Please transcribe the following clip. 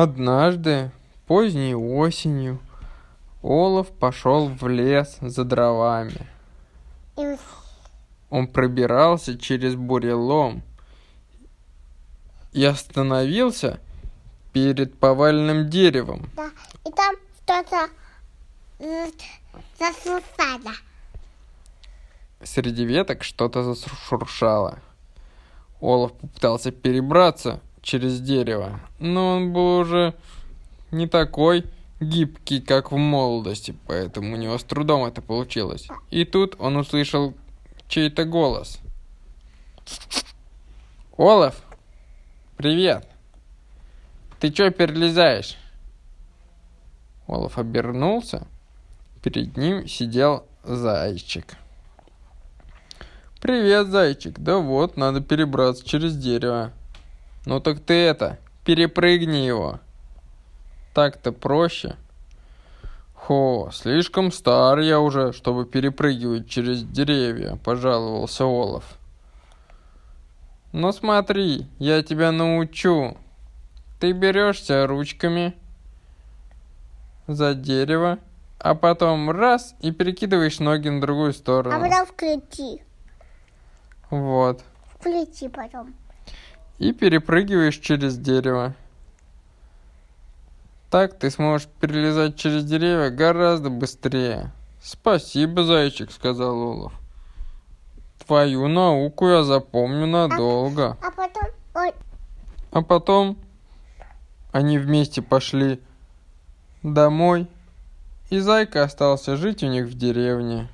Однажды, поздней осенью, Олаф пошел в лес за дровами. Он пробирался через бурелом и остановился перед поваленным деревом. да, и там что-то м, засусало. Среди веток что-то зашуршало. Олаф попытался перебраться через дерево, но он был уже не такой гибкий, как в молодости, поэтому у него с трудом это получилось. И тут он услышал чей-то голос. Олаф, привет! Ты чё перелезаешь? Олаф обернулся. Перед ним сидел зайчик. Привет, зайчик. Да вот, надо перебраться через дерево. Ну так ты это, перепрыгни его. Так-то проще. Хо, слишком стар я уже, чтобы перепрыгивать через деревья, пожаловался Олаф. Ну смотри, я тебя научу. Ты берешься ручками за дерево, а потом раз и перекидываешь ноги на другую А сторону. потом включи. Вот. Включи потом. И перепрыгиваешь через дерево. Так ты сможешь перелезать через деревья гораздо быстрее. Спасибо, зайчик, сказал Олаф. Твою науку я запомню надолго. А потом... Ой, А потом они вместе пошли домой, и зайка остался жить у них в деревне.